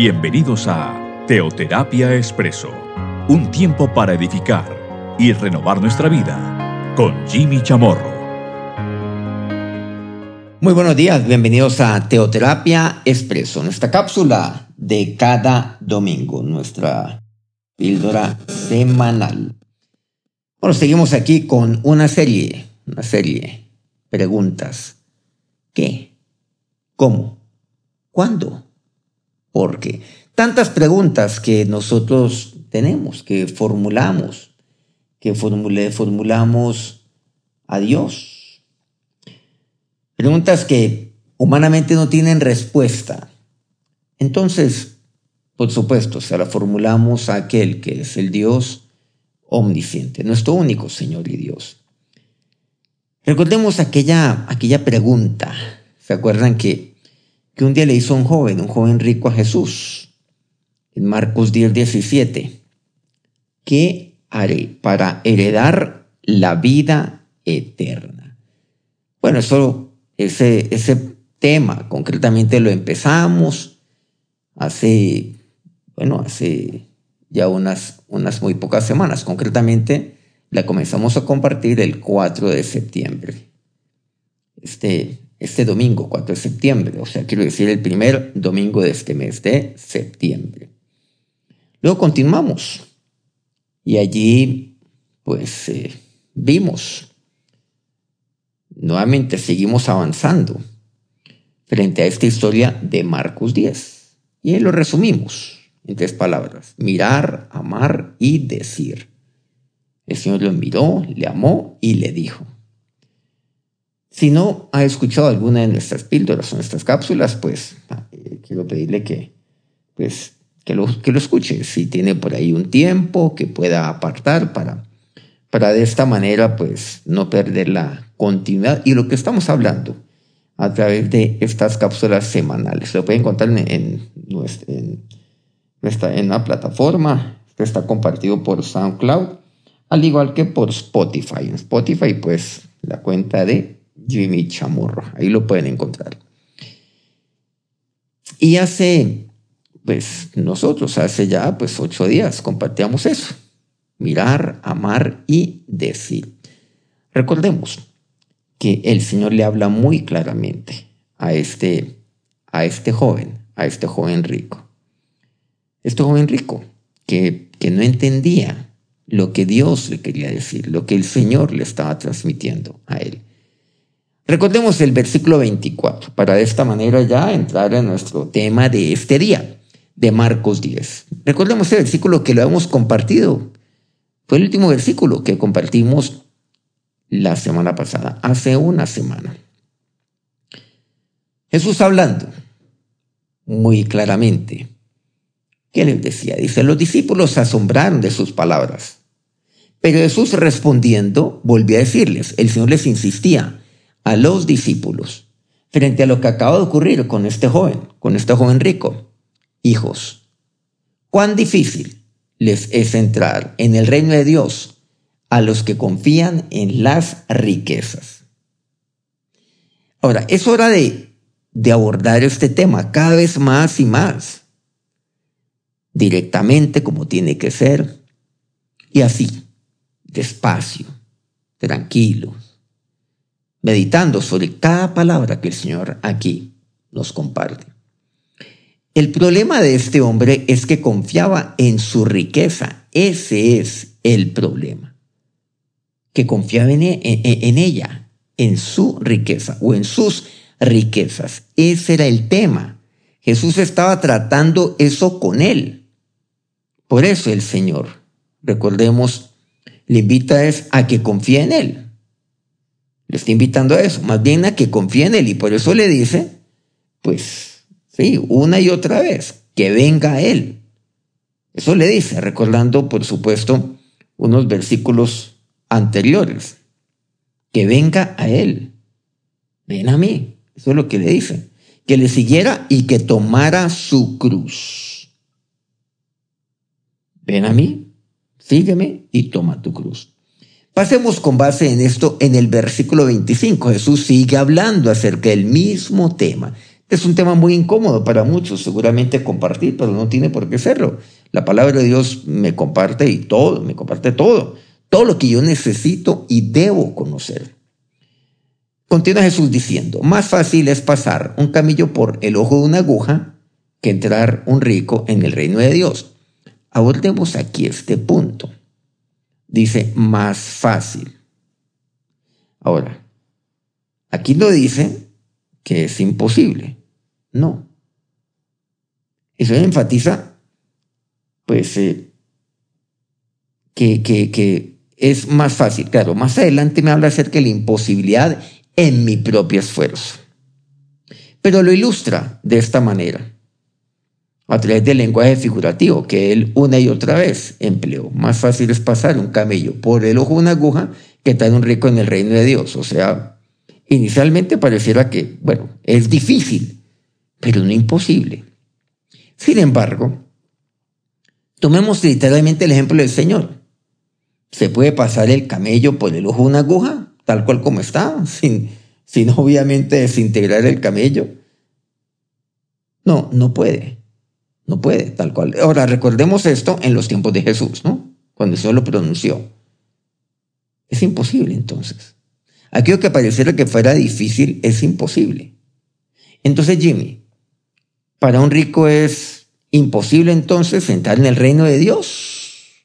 Bienvenidos a Teoterapia Expreso, un tiempo para edificar y renovar nuestra vida con Jimmy Chamorro. Muy buenos días, bienvenidos a Teoterapia Expreso, nuestra cápsula de cada domingo, nuestra píldora semanal. Bueno, seguimos aquí con una serie, una serie, preguntas. ¿Qué? ¿Cómo? ¿Cuándo? ¿Por qué? Tantas preguntas que nosotros tenemos, que formulamos, que formulamos a Dios. Preguntas que humanamente no tienen respuesta. Entonces, por supuesto, se la formulamos a aquel que es el Dios omnisciente, nuestro único Señor y Dios. Recordemos aquella, aquella pregunta. ¿Se acuerdan que, que un día le hizo un joven, un joven rico a Jesús? En Marcos 10, 17. ¿Qué haré para heredar la vida eterna? Bueno, eso, ese, ese tema concretamente lo empezamos hace, bueno, hace ya unas, unas muy pocas semanas. Concretamente, la comenzamos a compartir el 4 de septiembre. Este, este domingo, 4 de septiembre, o sea, quiero decir el primer domingo de este mes de septiembre. Luego continuamos y allí, pues, eh, vimos, nuevamente seguimos avanzando frente a esta historia de Marcos 10 y ahí lo resumimos en tres palabras, mirar, amar y decir. El Señor lo miró, le amó y le dijo. Si no ha escuchado alguna de nuestras píldoras o nuestras cápsulas, pues eh, quiero pedirle que, pues, que, lo, que lo escuche. Si tiene por ahí un tiempo que pueda apartar para, para de esta manera pues no perder la continuidad y lo que estamos hablando a través de estas cápsulas semanales. Lo pueden encontrar en, en, está en la plataforma, está compartido por SoundCloud, al igual que por Spotify. En Spotify, pues, la cuenta de Jimmy Chamorro, ahí lo pueden encontrar. Y hace, pues, nosotros hace ya, pues, ocho días compartíamos eso, mirar, amar y decir. Recordemos que el Señor le habla muy claramente a este, a este joven, a este joven rico este joven rico, que, que no entendía lo que Dios le quería decir, lo que el Señor le estaba transmitiendo a él. Recordemos el versículo 24 para de esta manera ya entrar en nuestro tema de este día, de Marcos 10. Recordemos el versículo que lo hemos compartido. Fue el último versículo que compartimos la semana pasada, hace una semana. Jesús hablando muy claramente ¿Qué les decía? Dice, los discípulos se asombraron de sus palabras. Pero Jesús respondiendo volvió a decirles, el Señor les insistía a los discípulos frente a lo que acaba de ocurrir con este joven, con este joven rico. Hijos, cuán difícil les es entrar en el reino de Dios a los que confían en las riquezas. Ahora, es hora de, de abordar este tema cada vez más y más directamente como tiene que ser, y así, despacio, tranquilo, meditando sobre cada palabra que el Señor aquí nos comparte. El problema de este hombre es que confiaba en su riqueza. Ese es el problema. Que confiaba en, e, ella, en su riqueza o en sus riquezas. Ese era el tema. Jesús estaba tratando eso con él. Por eso el Señor, recordemos, le invita a que confíe en Él. Le está invitando a eso, más bien a que confíe en Él. Y por eso le dice, pues, sí, una y otra vez, que venga a Él. Eso le dice, recordando, por supuesto, unos versículos anteriores. Que venga a Él. Ven a mí. Eso es lo que le dice. Que le siguiera y que tomara su cruz. Ven a mí, sígueme y toma tu cruz. Pasemos con base en esto en el versículo 25. Jesús sigue hablando acerca del mismo tema. Es un tema muy incómodo para muchos, seguramente compartir, pero no tiene por qué serlo. La palabra de Dios me comparte y todo, me comparte todo, todo lo que yo necesito y debo conocer. Continúa Jesús diciendo, más fácil es pasar un camillo por el ojo de una aguja que entrar un rico en el reino de Dios. Abordemos aquí este punto. Dice, más fácil. Ahora, aquí no dice que es imposible. No. Eso enfatiza, pues, eh, que, que, que es más fácil. Claro, más adelante me habla acerca de la imposibilidad en mi propio esfuerzo. Pero lo ilustra de esta manera, a través del lenguaje figurativo que él una y otra vez empleó. Más fácil es pasar un camello por el ojo de una aguja que estar un rico en el reino de Dios. O sea, inicialmente pareciera que, bueno, es difícil, pero no imposible. Sin embargo, tomemos literalmente el ejemplo del Señor. ¿Se puede pasar el camello por el ojo de una aguja? tal cual como está, sin, sin obviamente desintegrar el camello. No, no puede. No puede, tal cual. Ahora, recordemos esto en los tiempos de Jesús, ¿no? Cuando Jesús lo pronunció. Es imposible entonces. Aquello que pareciera que fuera difícil es imposible. Entonces, Jimmy, para un rico es imposible entonces entrar en el reino de Dios.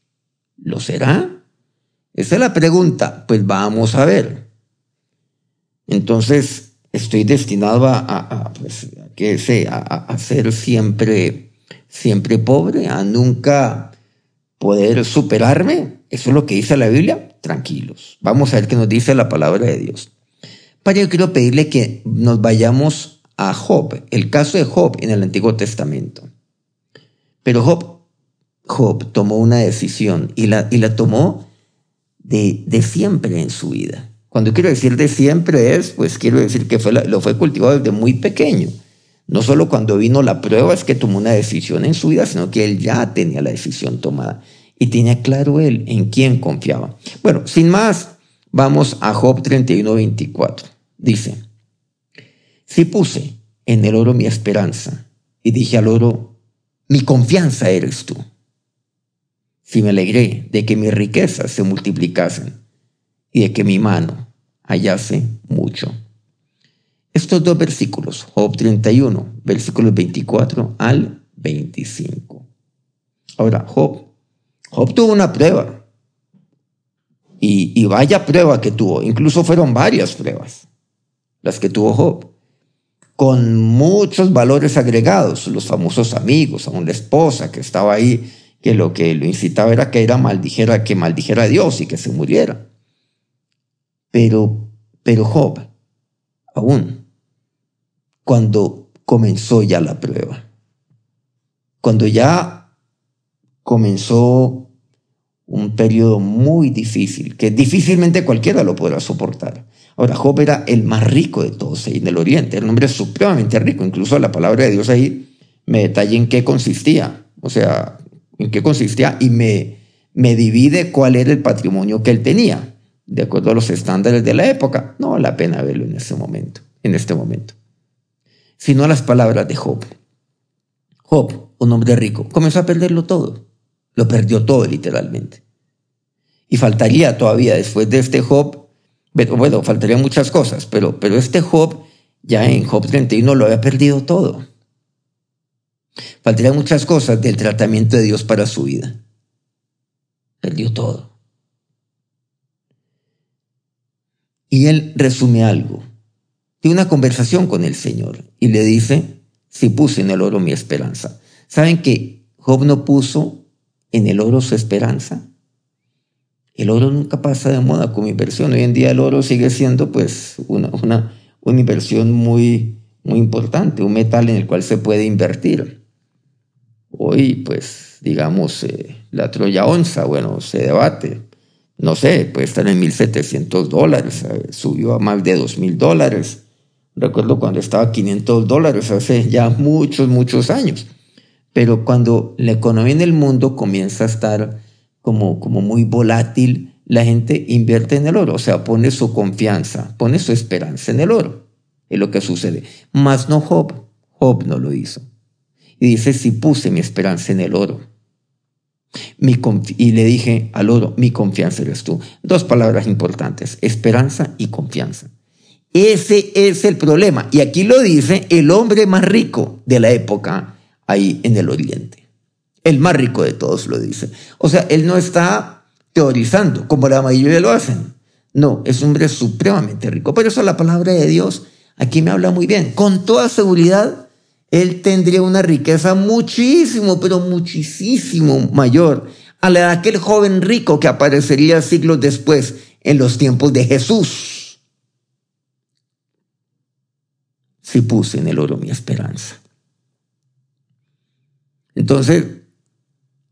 ¿Lo será? Esa es la pregunta. Pues vamos a ver. Entonces, estoy destinado a, pues, sea, a, ser siempre, siempre pobre, a nunca poder superarme. Eso es lo que dice la Biblia. Tranquilos. Vamos a ver qué nos dice la palabra de Dios. Para yo quiero pedirle que nos vayamos a Job, el caso de Job en el Antiguo Testamento. Pero Job, Job tomó una decisión y la, y la tomó de, siempre en su vida. Cuando quiero decir de siempre es, pues quiero decir que fue lo fue cultivado desde muy pequeño. No solo cuando vino la prueba es que tomó una decisión en su vida, sino que él ya tenía la decisión tomada y tenía claro él en quién confiaba. Bueno, sin más, vamos a Job 31, 24. Dice, si puse en el oro mi esperanza y dije al oro, mi confianza eres tú si me alegré de que mis riquezas se multiplicasen y de que mi mano hallase mucho. Estos dos versículos, Job 31, versículos 24 al 25. Ahora, Job, Job tuvo una prueba. Y, vaya prueba que tuvo. Incluso fueron varias pruebas las que tuvo Job. Con muchos valores agregados, los famosos amigos, aún la esposa que estaba ahí que lo que lo incitaba era que era maldijera, que maldijera a Dios y que se muriera. Pero, pero Job, aún, cuando comenzó ya la prueba, cuando ya comenzó un periodo muy difícil, que difícilmente cualquiera lo podrá soportar. Ahora, Job era el más rico de todos ahí en el oriente, el hombre supremamente rico, incluso la palabra de Dios ahí me detalla en qué consistía. O sea, en qué consistía y me, me divide cuál era el patrimonio que él tenía, de acuerdo a los estándares de la época. No vale la pena verlo en ese momento, en este momento. Sino las palabras de Job. Job, un hombre rico, comenzó a perderlo todo. Lo perdió todo literalmente. Y faltaría todavía después de este Job, bueno, faltarían muchas cosas, pero, pero este Job ya en Job 31 lo había perdido todo. Faltarían muchas cosas del tratamiento de Dios para su vida. Perdió todo. Y él resume algo. Tiene una conversación con el Señor y le dice, si puse en el oro mi esperanza. ¿Saben que Job no puso en el oro su esperanza? El oro nunca pasa de moda como inversión. Hoy en día el oro sigue siendo pues una, una, una inversión muy, muy importante, un metal en el cual se puede invertir. Hoy, pues, digamos, eh, la Troya onza, bueno, se debate. No sé, puede estar en 1.700 dólares, eh, subió a más de 2.000 dólares. Recuerdo cuando estaba a 500 dólares hace ya muchos, muchos años. Pero cuando la economía en el mundo comienza a estar como, como muy volátil, la gente invierte en el oro, o sea, pone su confianza, pone su esperanza en el oro. Es lo que sucede. Más no Job. Job no lo hizo. Y dice, si puse mi esperanza en el oro. y le dije al oro, mi confianza eres tú. Dos palabras importantes, esperanza y confianza. Ese es el problema. Y aquí lo dice el hombre más rico de la época ahí en el oriente. El más rico de todos lo dice. O sea, él no está teorizando como la mayoría lo hacen. No, es un hombre supremamente rico. Por eso la palabra de Dios aquí me habla muy bien. Con toda seguridad, él tendría una riqueza muchísimo, pero muchísimo mayor a la de aquel joven rico que aparecería siglos después en los tiempos de Jesús. Si puse en el oro mi esperanza. Entonces,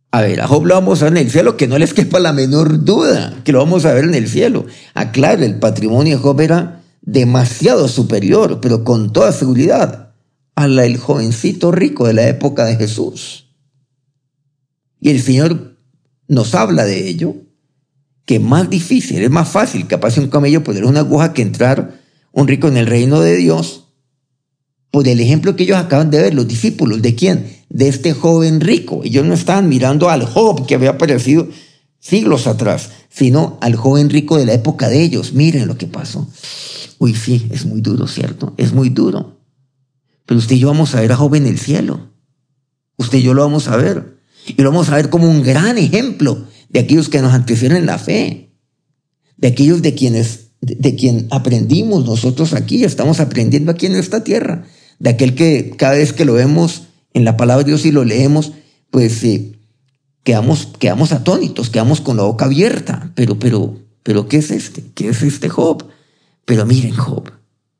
a ver, a Job lo vamos a ver en el cielo, que no les quepa la menor duda, que lo vamos a ver en el cielo. Aclaro, el patrimonio de Job era demasiado superior, pero con toda seguridad, a la del jovencito rico de la época de Jesús. Y el Señor nos habla de ello, que es más difícil, es más fácil pase un camello poner una aguja que entrar un rico en el reino de Dios, por el ejemplo que ellos acaban de ver, los discípulos, ¿de quién? de este joven rico. Ellos no estaban mirando al Job que había aparecido siglos atrás, sino al joven rico de la época de ellos. Miren lo que pasó. Uy, sí, es muy duro, ¿cierto? Es muy duro. Pero usted y yo vamos a ver a Job en el cielo. Usted y yo lo vamos a ver. Y lo vamos a ver como un gran ejemplo de aquellos que nos antecedieron en la fe. De aquellos de quienes, de, de quien aprendimos nosotros aquí, estamos aprendiendo aquí en esta tierra. De aquel que cada vez que lo vemos en la palabra de Dios y lo leemos, pues eh, quedamos, quedamos atónitos, quedamos con la boca abierta. Pero, pero, pero, ¿qué es este? ¿Qué es este Job? Pero miren, Job,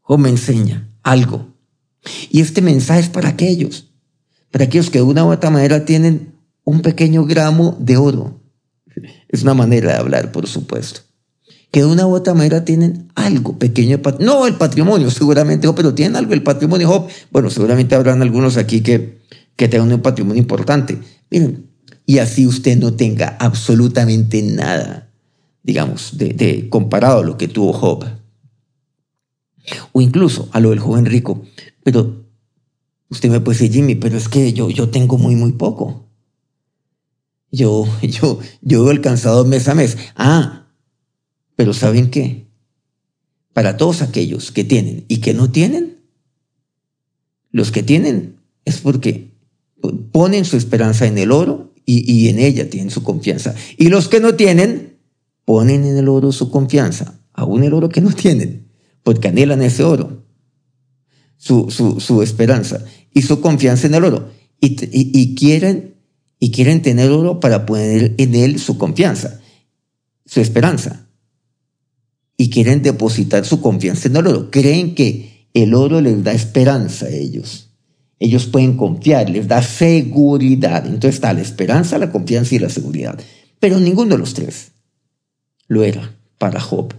Job me enseña algo. Y este mensaje es para aquellos, para aquellos que de una u otra manera tienen un pequeño gramo de oro. Es una manera de hablar, por supuesto. Que de una u otra manera tienen algo pequeño. No el patrimonio, seguramente, pero tienen algo el patrimonio. Bueno, seguramente habrán algunos aquí que que tenga un patrimonio importante. Miren, y así usted no tenga absolutamente nada, digamos, de, comparado a lo que tuvo Job. O incluso a lo del joven rico. Pero usted me puede decir, Jimmy, pero es que yo, yo tengo muy, muy poco. Yo, yo, yo he alcanzado mes a mes. Ah, pero ¿saben qué? Para todos aquellos que tienen y que no tienen, los que tienen es porque ponen su esperanza en el oro y, en ella tienen su confianza. Y los que no tienen, ponen en el oro su confianza, aún el oro que no tienen, porque anhelan ese oro, su, su, esperanza y su confianza en el oro. Y, y, quieren, y quieren tener oro para poner en él su confianza, su esperanza. Y quieren depositar su confianza en el oro. Creen que el oro les da esperanza a ellos ellos pueden confiar, les da seguridad. Entonces está la esperanza, la confianza y la seguridad. Pero ninguno de los tres lo era para Job,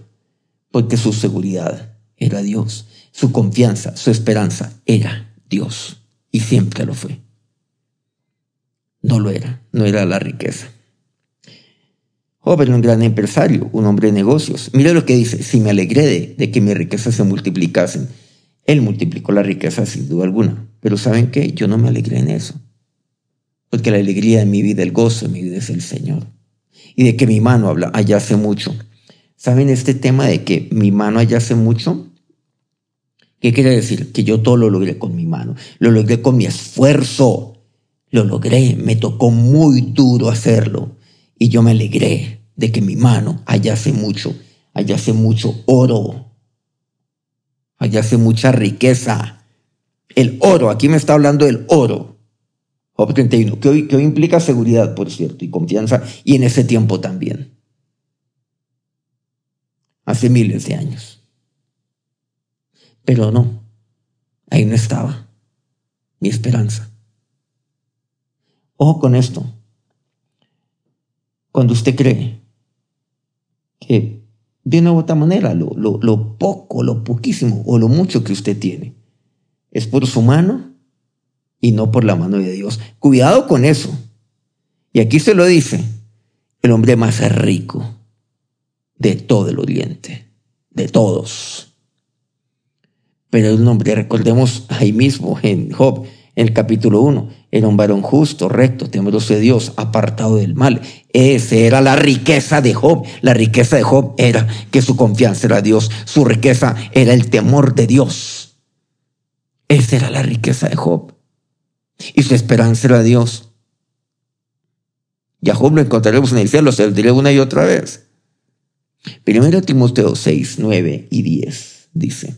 porque su seguridad era Dios, su confianza, su esperanza era Dios, y siempre lo fue. No lo era, no era la riqueza. Job era un gran empresario, un hombre de negocios. Mire lo que dice, si me alegré de, de que mis riquezas se multiplicasen, él multiplicó la riqueza sin duda alguna. Pero ¿saben qué? Yo no me alegré en eso. Porque la alegría de mi vida, el gozo de mi vida es el Señor. Y de que mi mano habla allá hace mucho. ¿Saben este tema de que mi mano allá hace mucho? ¿Qué quiere decir? Que yo todo lo logré con mi mano. Lo logré con mi esfuerzo. Lo logré. Me tocó muy duro hacerlo. Y yo me alegré de que mi mano allá hace mucho. Allá hace mucho oro. Allá hace mucha riqueza. El oro, aquí me está hablando del oro. Job 31, que hoy, que hoy implica seguridad, por cierto, y confianza, y en ese tiempo también. Hace miles de años. Pero no, ahí no estaba mi esperanza. Ojo con esto. Cuando usted cree que de una u otra manera lo, lo, lo poco, lo poquísimo o lo mucho que usted tiene es por su mano y no por la mano de Dios. Cuidado con eso. Y aquí se lo dice el hombre más rico de todo el oriente, de todos. Pero el nombre, recordemos ahí mismo en Job, en el capítulo 1, era un varón justo, recto, temeroso de Dios, apartado del mal. Esa era la riqueza de Job. La riqueza de Job era que su confianza era Dios. Su riqueza era el temor de Dios. Esa era la riqueza de Job. Y su esperanza era Dios. Y a Job lo encontraremos en el cielo, se lo diré una y otra vez. Primero Timoteo 6, 9 y 10 dice,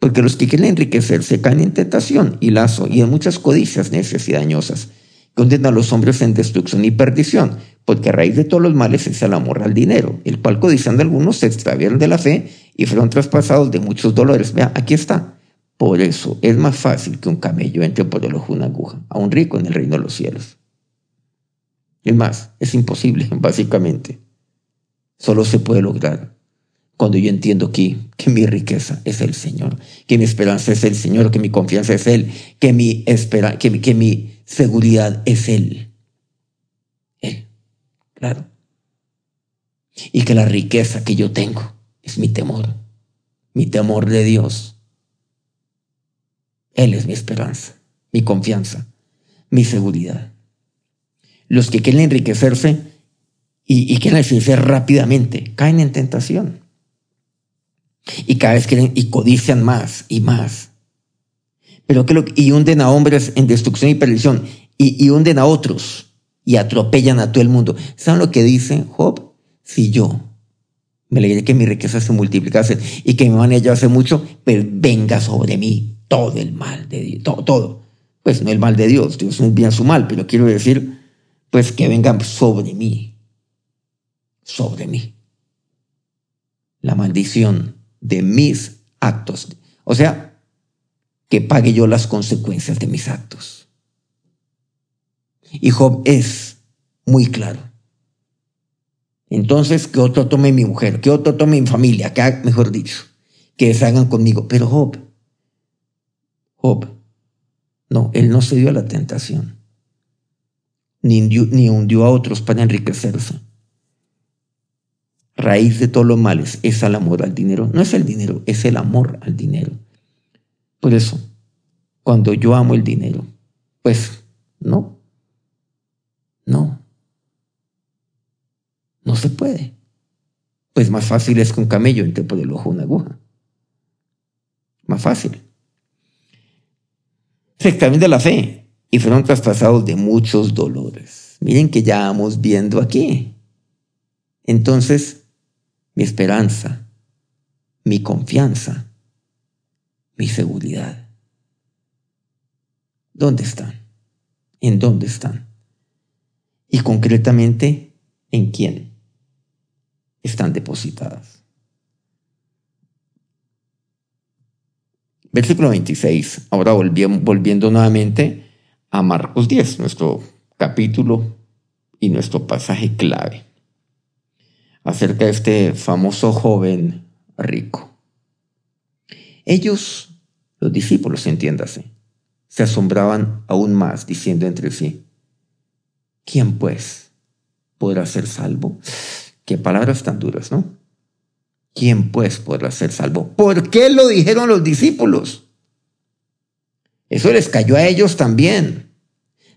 porque los que quieren enriquecerse caen en tentación y lazo y en muchas codicias necias y dañosas, condenan a los hombres en destrucción y perdición, porque a raíz de todos los males es el amor al dinero, el cual codiciando algunos se extraviaron de la fe y fueron traspasados de muchos dolores. Vea, aquí está. Por eso es más fácil que un camello entre por el ojo una aguja, a un rico en el reino de los cielos. Es más, es imposible, básicamente. Solo se puede lograr cuando yo entiendo aquí que mi riqueza es el Señor, que mi esperanza es el Señor, que mi confianza es Él, que mi, espera, que, mi seguridad es. Él, claro. Y que la riqueza que yo tengo es mi temor, mi temor de Dios. Él es mi esperanza, mi confianza, mi seguridad. Los que quieren enriquecerse y, y quieren enriquecer rápidamente caen en tentación. Y cada vez quieren y codician más y más. Pero que lo, y hunden a hombres en destrucción y perdición y, y hunden a otros y atropellan a todo el mundo. ¿Saben lo que dice Job? Si yo me alegré que mi riqueza se multiplicase y que mi mano ya hace mucho, pero venga sobre mí todo el mal de Dios, todo, todo. Pues no el mal de Dios, Dios es bien su mal, pero quiero decir, pues que vengan sobre mí, sobre mí. La maldición de mis actos. O sea, que pague yo las consecuencias de mis actos. Y Job es muy claro. Entonces, que otro tome mi mujer, que otro tome mi familia, que mejor dicho, que se hagan conmigo. Pero Job, Job, no, él no se dio a la tentación, ni, ni hundió a otros para enriquecerse raíz de todos los males es el amor al dinero. No es el dinero, es el amor al dinero. Por eso, cuando yo amo el dinero, pues no, no, no se puede. Pues más fácil es que un camello entre por el ojo una aguja. Más fácil. Se examina la fe y fueron traspasados de muchos dolores. Miren que ya vamos viendo aquí. Entonces, mi esperanza, mi confianza, mi seguridad. ¿Dónde están? ¿En dónde están? Y concretamente, ¿en quién están depositadas? Versículo 26. Ahora volviendo nuevamente a Marcos 10, nuestro capítulo y nuestro pasaje clave acerca de este famoso joven rico. Ellos, los discípulos, entiéndase, se asombraban aún más, diciendo entre sí, ¿quién pues podrá ser salvo? Qué palabras tan duras, ¿no? ¿Quién pues podrá ser salvo? ¿Por qué lo dijeron los discípulos? Eso les cayó a ellos también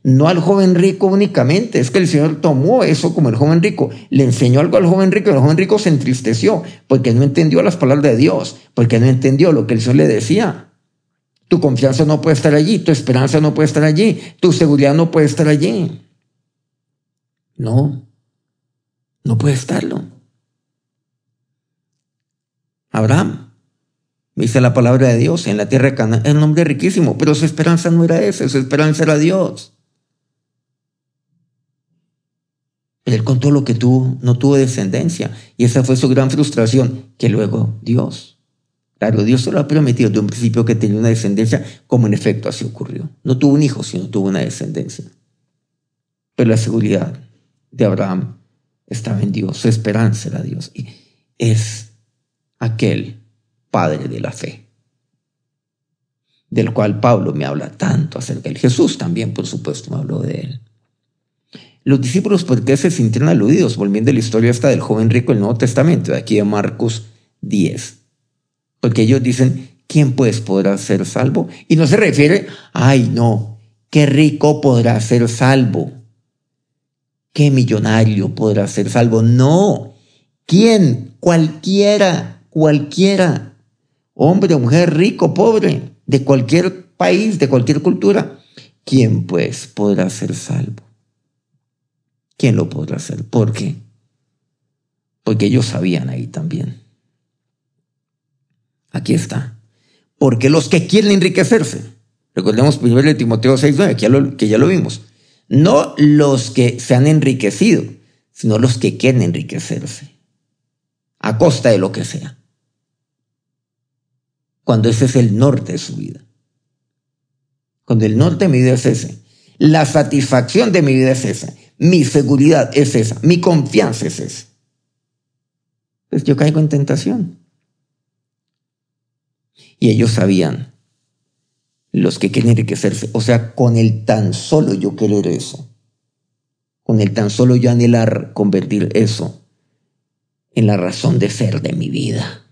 no al joven rico únicamente, es que el Señor tomó eso como el joven rico, le enseñó algo al joven rico y el joven rico se entristeció porque no entendió las palabras de Dios, porque no entendió lo que el Señor le decía. Tu confianza no puede estar allí, tu esperanza no puede estar allí, tu seguridad no puede estar allí. No, no puede estarlo. Abraham, dice la palabra de Dios, en la tierra de Canaán, es un hombre riquísimo, pero su esperanza no era esa, su esperanza era Dios. Él con todo lo que tuvo, no tuvo descendencia. Y esa fue su gran frustración, que luego Dios. Claro, Dios se lo ha prometido de un principio que tenía una descendencia, como en efecto así ocurrió. No tuvo un hijo, sino tuvo una descendencia. Pero la seguridad de Abraham estaba en Dios, su esperanza era Dios. Y es aquel padre de la fe, del cual Pablo me habla tanto acerca de. Jesús también, por supuesto, me habló de él. Los discípulos, ¿por qué se sintieron aludidos? Volviendo a la historia esta del joven rico del Nuevo Testamento, de aquí de Marcos 10. Porque ellos dicen, ¿quién pues podrá ser salvo? Y no se refiere, ay no, qué rico podrá ser salvo, qué millonario podrá ser salvo. No, ¿quién? Cualquiera, cualquiera, hombre, mujer, rico, pobre, de cualquier país, de cualquier cultura. ¿Quién pues podrá ser salvo? ¿Quién lo podrá hacer? ¿Por qué? Porque ellos sabían ahí también. Aquí está. Porque los que quieren enriquecerse, recordemos primero de Timoteo 6.9, que, que ya lo vimos, no los que se han enriquecido, sino los que quieren enriquecerse, a costa de lo que sea. Cuando ese es el norte de su vida. Cuando el norte de mi vida es ese. La satisfacción de mi vida es esa. Mi seguridad es esa. Mi confianza es esa. Pues yo caigo en tentación. Y ellos sabían, los que quieren enriquecerse, o sea, con el tan solo yo querer eso, con el tan solo yo anhelar convertir eso en la razón de ser de mi vida,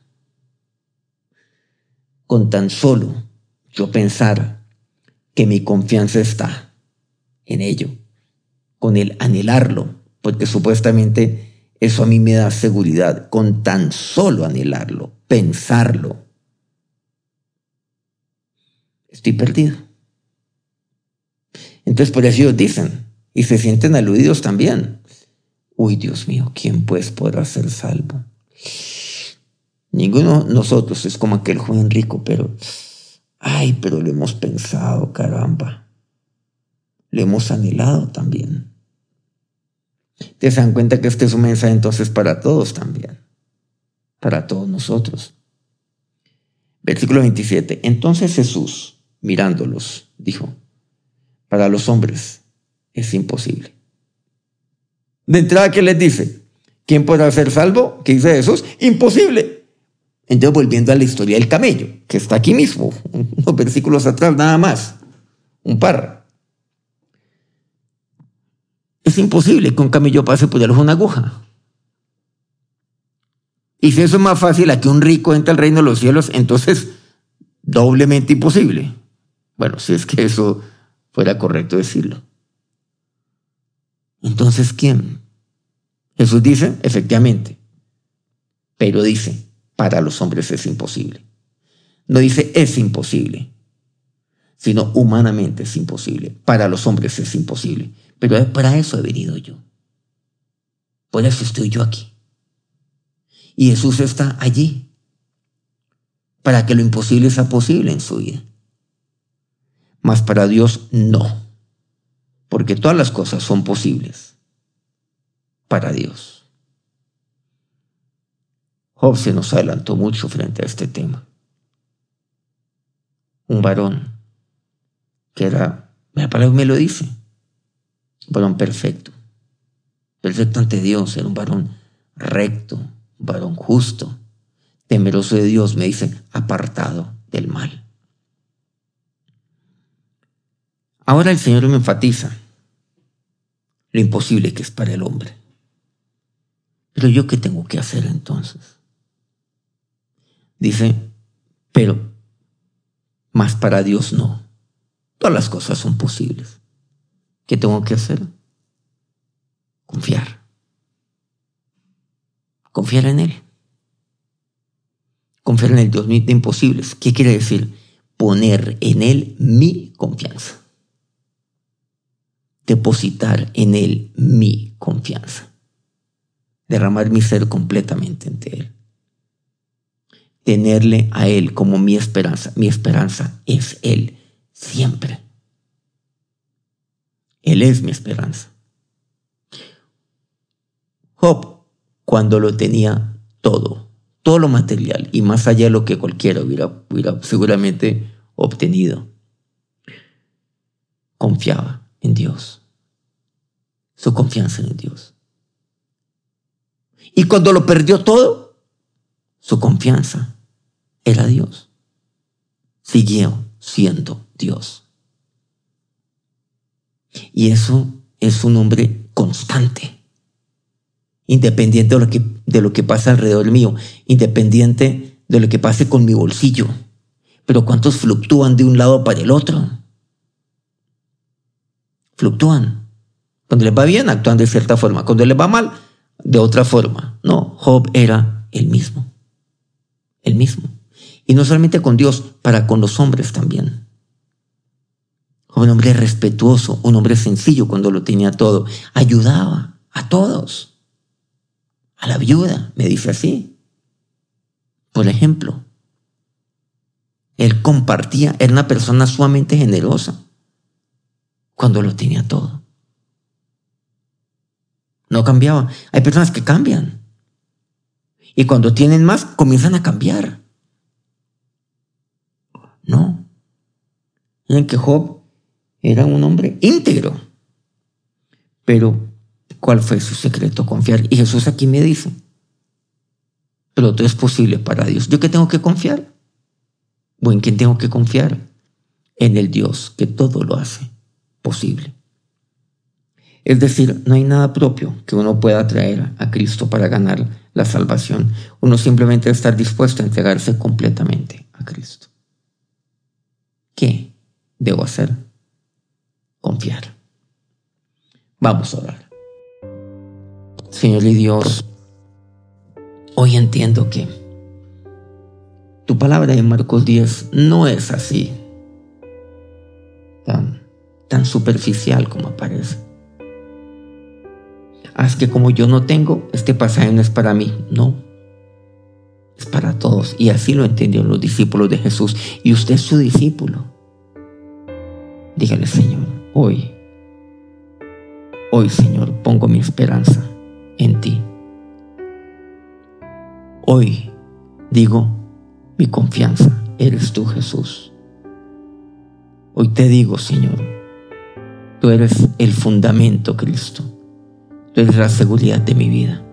con tan solo yo pensar que mi confianza está en ello, con el anhelarlo, porque supuestamente eso a mí me da seguridad, con tan solo anhelarlo, pensarlo, estoy perdido. Entonces por eso ellos dicen, y se sienten aludidos también. Uy, Dios mío, ¿quién pues podrá ser salvo? Ninguno de nosotros es como aquel joven rico, pero, ay, pero lo hemos pensado, caramba. Lo hemos anhelado también. Te dan cuenta que este es un mensaje entonces para todos también, para todos nosotros. Versículo 27. Entonces Jesús, mirándolos, dijo, para los hombres es imposible. De entrada, ¿qué les dice? ¿Quién podrá ser salvo? ¿Qué dice Jesús? Imposible. Entonces, volviendo a la historia del camello, que está aquí mismo, unos versículos atrás nada más, un par. Es imposible que un camello pase por debajo de una aguja. Y si eso es más fácil a que un rico entre al reino de los cielos, entonces doblemente imposible. Bueno, si es que eso fuera correcto decirlo. Entonces, ¿quién? Jesús dice, efectivamente, pero dice, para los hombres es imposible. No dice es imposible, sino humanamente es imposible. Para los hombres es imposible. Pero para eso he venido yo. Por eso estoy yo aquí. Y Jesús está allí, para que lo imposible sea posible en su vida. Mas para Dios no, porque todas las cosas son posibles para Dios. Job se nos adelantó mucho frente a este tema. Un varón que era, la palabra me lo dice, un varón perfecto, perfecto ante Dios, era un varón recto, un varón justo, temeroso de Dios, me dice, apartado del mal. Ahora el Señor me enfatiza lo imposible que es para el hombre. Pero yo qué tengo que hacer entonces? Dice, pero más para Dios no. Todas las cosas son posibles. ¿Qué tengo que hacer? Confiar. Confiar en Él. Confiar en el Dios de imposibles. ¿Qué quiere decir? Poner en Él mi confianza depositar en Él mi confianza, derramar mi ser completamente ante Él, tenerle a Él como mi esperanza. Mi esperanza es Él siempre. Él es mi esperanza. Job, cuando lo tenía todo, todo lo material y más allá de lo que cualquiera hubiera, hubiera seguramente obtenido, confiaba en Dios su confianza en Dios. Y cuando lo perdió todo, su confianza era Dios. Siguió siendo Dios. Y eso es un hombre constante, independiente de lo que, de lo que pasa alrededor mío, independiente de lo que pase con mi bolsillo. Pero ¿cuántos fluctúan de un lado para el otro? Fluctúan. Cuando les va bien, actúan de cierta forma. Cuando les va mal, de otra forma. No, Job era el mismo. El mismo. Y no solamente con Dios, para con los hombres también. Un hombre respetuoso, un hombre sencillo cuando lo tenía todo. Ayudaba a todos. A la viuda, me dice así. Por ejemplo, él compartía, era una persona sumamente generosa cuando lo tenía todo. No cambiaba. Hay personas que cambian. Y cuando tienen más, comienzan a cambiar. No. Miren que Job era un hombre íntegro. Pero, ¿cuál fue su secreto? Confiar. Y Jesús aquí me dice, pero todo es posible para Dios. ¿Yo qué tengo que confiar? ¿O en quién tengo que confiar? En el Dios que todo lo hace posible. Es decir, no hay nada propio que uno pueda traer a Cristo para ganar la salvación. Uno simplemente debe estar dispuesto a entregarse completamente a Cristo. ¿Qué debo hacer? confiar. Vamos a orar. Señor y Dios, hoy entiendo que tu palabra en Marcos 10 no es así, tan superficial como aparece. Haz que como yo no tengo, este pasaje no es para mí, no. Es para todos. Y así lo entendieron los discípulos de Jesús. Y usted es su discípulo. Dígale, Señor, Hoy, hoy Señor, pongo mi esperanza en ti. Hoy digo, mi confianza eres tú Jesús. Hoy te digo, Señor, tú eres el fundamento, Cristo. Tú eres la seguridad de mi vida.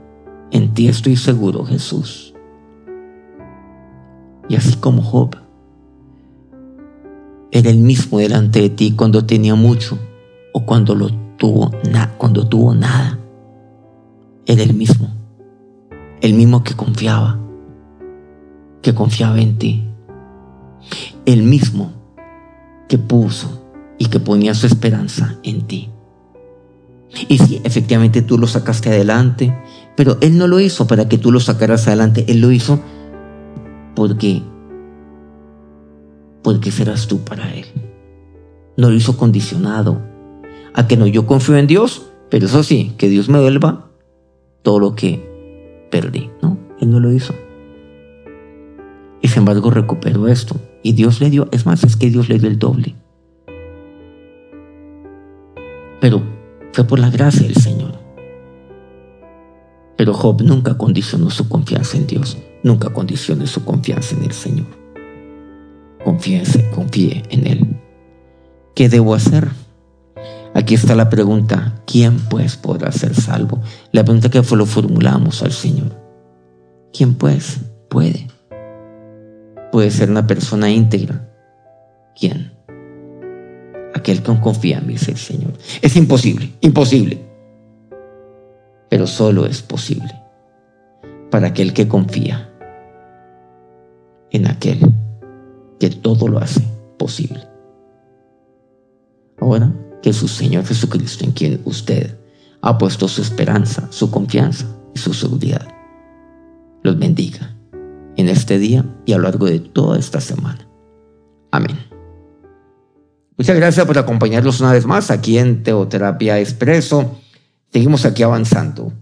En ti estoy seguro, Jesús. Y así como Job, era el mismo delante de ti cuando tenía mucho o cuando lo tuvo cuando tuvo nada. Era el mismo. El mismo que confiaba, que confiaba en ti. El mismo que puso y que ponía su esperanza en ti. Y sí, efectivamente tú lo sacaste adelante, pero Él no lo hizo para que tú lo sacaras adelante, Él lo hizo porque porque serás tú para Él. No lo hizo condicionado a que no, yo confío en Dios, pero eso sí, que Dios me vuelva todo lo que perdí. No, Él no lo hizo. Y sin embargo recuperó esto. Y Dios le dio, es más, es que Dios le dio el doble. Pero fue por la gracia del Señor. Pero Job nunca condicionó su confianza en Dios, nunca condicionó su confianza en el Señor. Confíese, confíe en Él. ¿Qué debo hacer? Aquí está la pregunta, ¿quién pues podrá ser salvo? La pregunta que lo formulamos al Señor. ¿Quién pues puede? Puede ser una persona íntegra. ¿Quién? Aquel que confía en mí, dice el Señor. Es imposible, imposible. Pero solo es posible para aquel que confía en aquel que todo lo hace posible. Ahora que su Señor Jesucristo, en quien usted ha puesto su esperanza, su confianza y su seguridad, los bendiga en este día y a lo largo de toda esta semana. Amén. Muchas gracias por acompañarnos una vez más aquí en Teoterapia Expreso. Seguimos aquí avanzando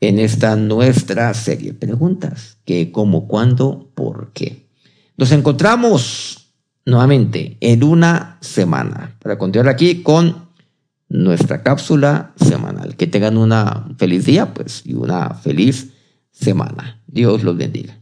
en esta nuestra serie. Preguntas, ¿qué, cómo, cuándo, por qué? Nos encontramos nuevamente en una semana para continuar aquí con nuestra cápsula semanal. Que tengan una feliz día pues, y una feliz semana. Dios los bendiga.